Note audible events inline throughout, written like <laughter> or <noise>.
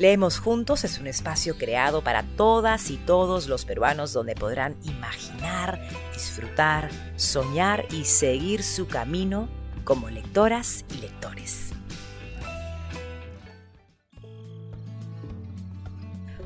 Leemos Juntos es un espacio creado para todas y todos los peruanos donde podrán imaginar, disfrutar, soñar y seguir su camino como lectoras y lectores.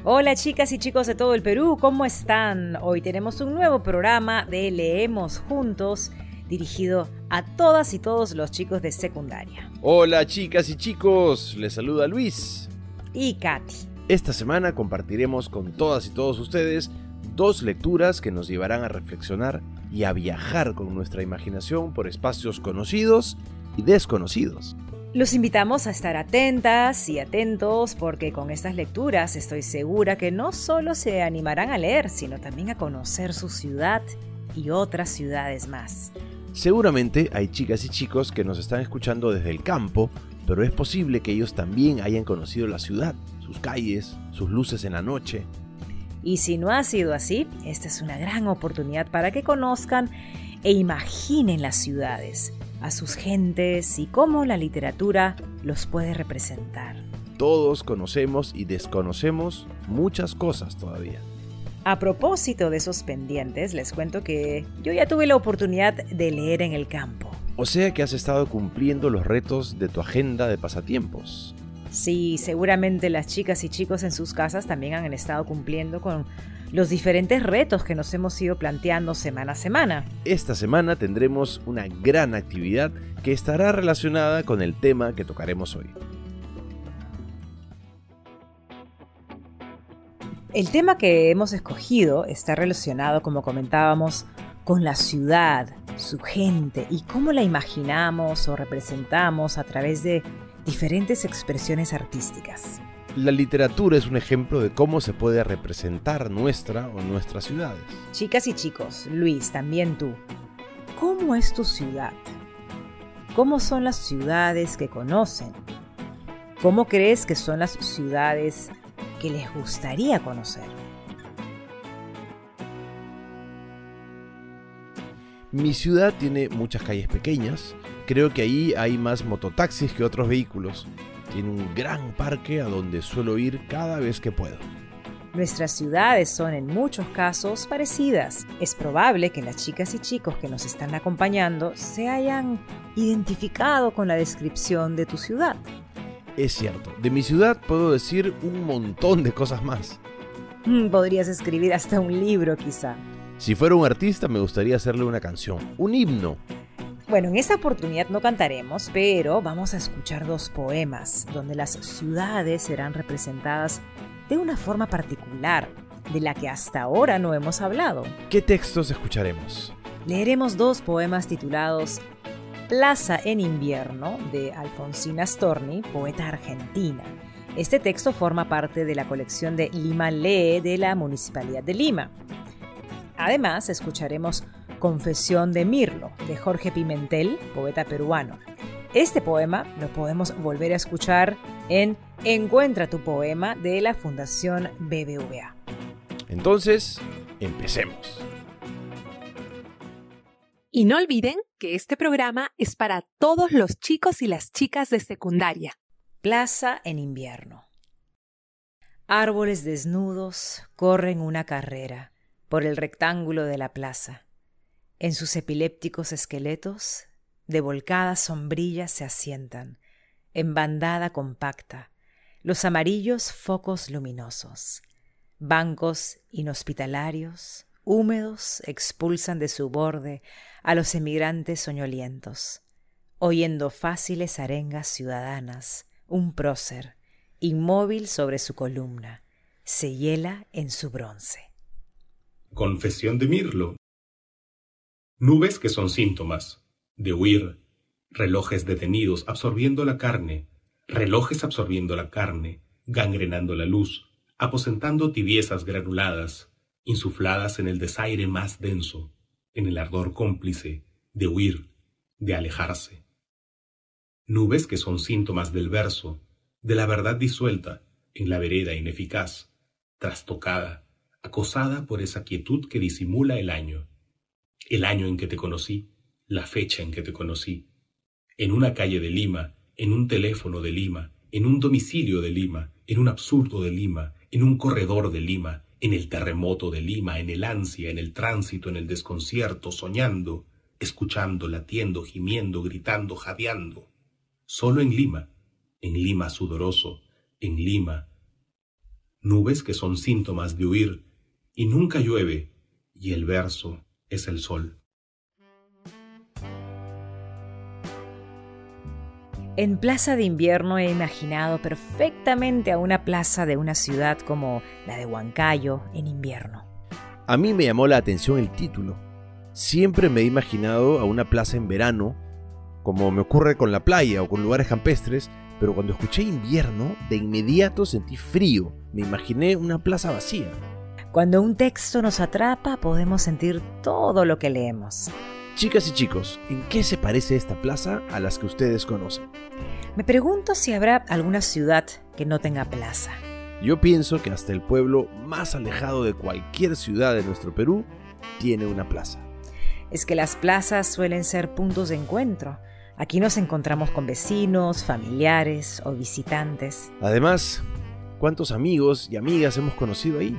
Hola chicas y chicos de todo el Perú, ¿cómo están? Hoy tenemos un nuevo programa de Leemos Juntos dirigido a todas y todos los chicos de secundaria. Hola chicas y chicos, les saluda Luis y Katy. Esta semana compartiremos con todas y todos ustedes dos lecturas que nos llevarán a reflexionar y a viajar con nuestra imaginación por espacios conocidos y desconocidos. Los invitamos a estar atentas y atentos porque con estas lecturas estoy segura que no solo se animarán a leer, sino también a conocer su ciudad y otras ciudades más. Seguramente hay chicas y chicos que nos están escuchando desde el campo pero es posible que ellos también hayan conocido la ciudad, sus calles, sus luces en la noche. Y si no ha sido así, esta es una gran oportunidad para que conozcan e imaginen las ciudades, a sus gentes y cómo la literatura los puede representar. Todos conocemos y desconocemos muchas cosas todavía. A propósito de esos pendientes, les cuento que yo ya tuve la oportunidad de leer en el campo. O sea que has estado cumpliendo los retos de tu agenda de pasatiempos. Sí, seguramente las chicas y chicos en sus casas también han estado cumpliendo con los diferentes retos que nos hemos ido planteando semana a semana. Esta semana tendremos una gran actividad que estará relacionada con el tema que tocaremos hoy. El tema que hemos escogido está relacionado, como comentábamos, con la ciudad, su gente y cómo la imaginamos o representamos a través de diferentes expresiones artísticas. La literatura es un ejemplo de cómo se puede representar nuestra o nuestras ciudades. Chicas y chicos, Luis, también tú, ¿cómo es tu ciudad? ¿Cómo son las ciudades que conocen? ¿Cómo crees que son las ciudades que les gustaría conocer? Mi ciudad tiene muchas calles pequeñas. Creo que ahí hay más mototaxis que otros vehículos. Tiene un gran parque a donde suelo ir cada vez que puedo. Nuestras ciudades son en muchos casos parecidas. Es probable que las chicas y chicos que nos están acompañando se hayan identificado con la descripción de tu ciudad. Es cierto, de mi ciudad puedo decir un montón de cosas más. Mm, podrías escribir hasta un libro quizá. Si fuera un artista me gustaría hacerle una canción, un himno. Bueno, en esta oportunidad no cantaremos, pero vamos a escuchar dos poemas donde las ciudades serán representadas de una forma particular, de la que hasta ahora no hemos hablado. ¿Qué textos escucharemos? Leeremos dos poemas titulados Plaza en invierno de Alfonsina Storni, poeta argentina. Este texto forma parte de la colección de Lima Lee de la Municipalidad de Lima. Además, escucharemos Confesión de Mirlo, de Jorge Pimentel, poeta peruano. Este poema lo podemos volver a escuchar en Encuentra tu poema de la Fundación BBVA. Entonces, empecemos. Y no olviden que este programa es para todos los chicos y las chicas de secundaria. Plaza en invierno. Árboles desnudos corren una carrera por el rectángulo de la plaza. En sus epilépticos esqueletos, de volcadas sombrillas se asientan, en bandada compacta, los amarillos focos luminosos. Bancos inhospitalarios, húmedos, expulsan de su borde a los emigrantes soñolientos, oyendo fáciles arengas ciudadanas, un prócer, inmóvil sobre su columna, se hiela en su bronce. Confesión de Mirlo. Nubes que son síntomas de huir, relojes detenidos absorbiendo la carne, relojes absorbiendo la carne, gangrenando la luz, aposentando tibiezas granuladas, insufladas en el desaire más denso, en el ardor cómplice de huir, de alejarse. Nubes que son síntomas del verso, de la verdad disuelta en la vereda ineficaz, trastocada, acosada por esa quietud que disimula el año, el año en que te conocí, la fecha en que te conocí. En una calle de Lima, en un teléfono de Lima, en un domicilio de Lima, en un absurdo de Lima, en un corredor de Lima, en el terremoto de Lima, en el ansia, en el tránsito, en el desconcierto, soñando, escuchando, latiendo, gimiendo, gritando, jadeando. Solo en Lima, en Lima sudoroso, en Lima. Nubes que son síntomas de huir, y nunca llueve, y el verso es el sol. En Plaza de Invierno he imaginado perfectamente a una plaza de una ciudad como la de Huancayo en invierno. A mí me llamó la atención el título. Siempre me he imaginado a una plaza en verano, como me ocurre con la playa o con lugares campestres, pero cuando escuché invierno, de inmediato sentí frío. Me imaginé una plaza vacía. Cuando un texto nos atrapa, podemos sentir todo lo que leemos. Chicas y chicos, ¿en qué se parece esta plaza a las que ustedes conocen? Me pregunto si habrá alguna ciudad que no tenga plaza. Yo pienso que hasta el pueblo más alejado de cualquier ciudad de nuestro Perú tiene una plaza. Es que las plazas suelen ser puntos de encuentro. Aquí nos encontramos con vecinos, familiares o visitantes. Además, ¿cuántos amigos y amigas hemos conocido ahí?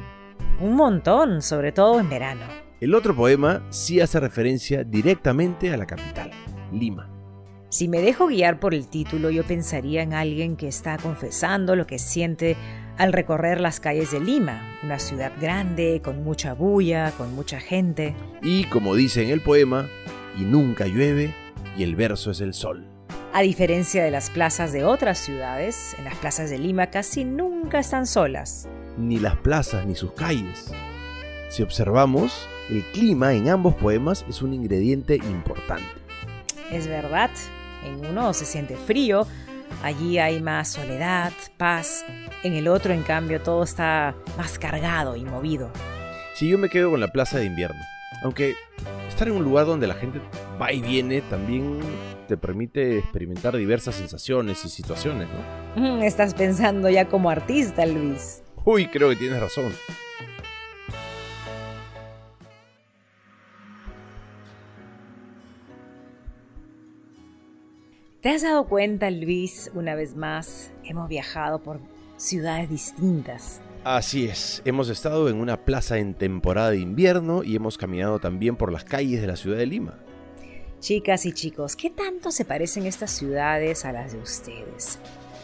Un montón, sobre todo en verano. El otro poema sí hace referencia directamente a la capital, Lima. Si me dejo guiar por el título, yo pensaría en alguien que está confesando lo que siente al recorrer las calles de Lima, una ciudad grande, con mucha bulla, con mucha gente. Y como dice en el poema, y nunca llueve y el verso es el sol. A diferencia de las plazas de otras ciudades, en las plazas de Lima casi nunca están solas. Ni las plazas ni sus calles. Si observamos, el clima en ambos poemas es un ingrediente importante. Es verdad, en uno se siente frío, allí hay más soledad, paz, en el otro en cambio todo está más cargado y movido. Si yo me quedo con la plaza de invierno, aunque estar en un lugar donde la gente va y viene también te permite experimentar diversas sensaciones y situaciones, ¿no? <laughs> Estás pensando ya como artista, Luis. Uy, creo que tienes razón. ¿Te has dado cuenta, Luis, una vez más, hemos viajado por ciudades distintas? Así es, hemos estado en una plaza en temporada de invierno y hemos caminado también por las calles de la ciudad de Lima. Chicas y chicos, ¿qué tanto se parecen estas ciudades a las de ustedes?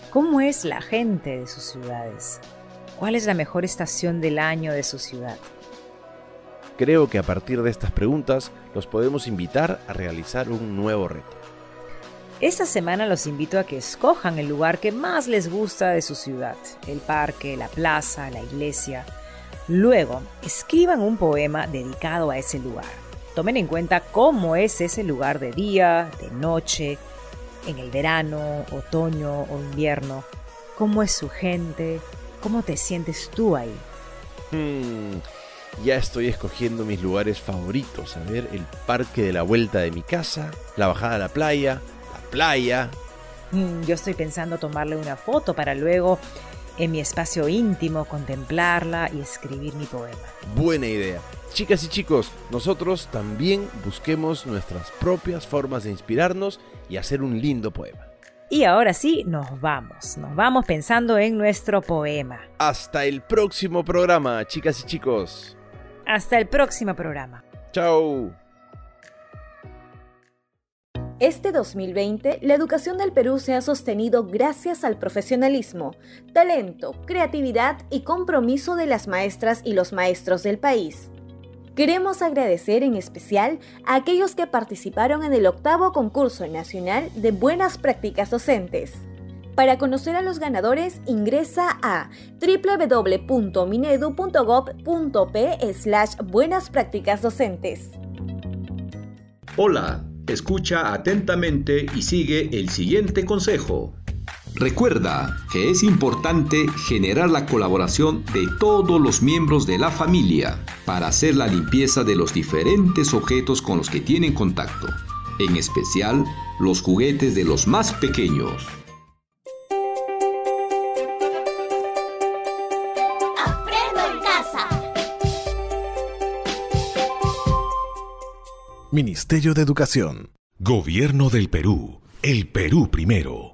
¿Cómo es la gente de sus ciudades? ¿Cuál es la mejor estación del año de su ciudad? Creo que a partir de estas preguntas los podemos invitar a realizar un nuevo reto. Esta semana los invito a que escojan el lugar que más les gusta de su ciudad, el parque, la plaza, la iglesia. Luego, escriban un poema dedicado a ese lugar. Tomen en cuenta cómo es ese lugar de día, de noche, en el verano, otoño o invierno. Cómo es su gente, cómo te sientes tú ahí. Hmm, ya estoy escogiendo mis lugares favoritos. A ver, el parque de la vuelta de mi casa, la bajada a la playa, playa. Mm, yo estoy pensando tomarle una foto para luego en mi espacio íntimo contemplarla y escribir mi poema. Buena idea. Chicas y chicos, nosotros también busquemos nuestras propias formas de inspirarnos y hacer un lindo poema. Y ahora sí, nos vamos. Nos vamos pensando en nuestro poema. Hasta el próximo programa, chicas y chicos. Hasta el próximo programa. Chao. Este 2020, la educación del Perú se ha sostenido gracias al profesionalismo, talento, creatividad y compromiso de las maestras y los maestros del país. Queremos agradecer en especial a aquellos que participaron en el octavo concurso nacional de buenas prácticas docentes. Para conocer a los ganadores, ingresa a www.minedu.gov.p slash buenas prácticas docentes. Hola. Escucha atentamente y sigue el siguiente consejo. Recuerda que es importante generar la colaboración de todos los miembros de la familia para hacer la limpieza de los diferentes objetos con los que tienen contacto, en especial los juguetes de los más pequeños. Aprendo en casa. Ministerio de Educación. Gobierno del Perú. El Perú primero.